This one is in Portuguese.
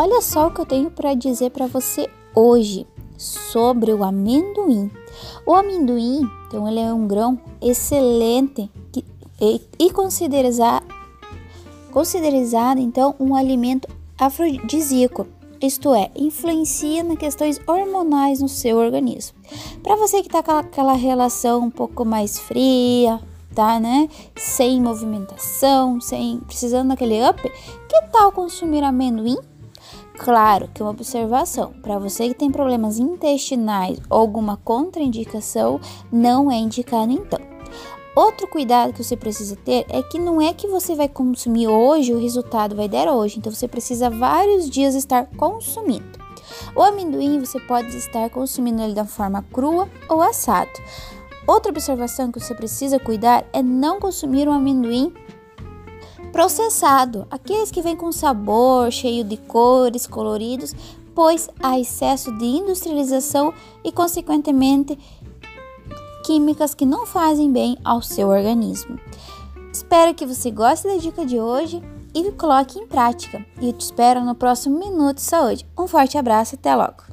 olha só o que eu tenho para dizer para você hoje sobre o amendoim. O amendoim, então, ele é um grão excelente que, e, e considerado, considerado, então, um alimento afrodisíaco isto é, influencia nas questões hormonais no seu organismo. Para você que está com aquela relação um pouco mais fria, tá, né? Sem movimentação, sem precisando daquele up, que tal consumir amendoim? Claro que uma observação, para você que tem problemas intestinais ou alguma contraindicação, não é indicado então. Outro cuidado que você precisa ter é que não é que você vai consumir hoje, o resultado vai dar hoje. Então você precisa vários dias estar consumindo. O amendoim você pode estar consumindo ele da forma crua ou assado. Outra observação que você precisa cuidar é não consumir um amendoim processado, aqueles que vêm com sabor, cheio de cores, coloridos, pois há excesso de industrialização e, consequentemente, químicas que não fazem bem ao seu organismo. Espero que você goste da dica de hoje e coloque em prática. E eu te espero no próximo Minuto de Saúde. Um forte abraço e até logo!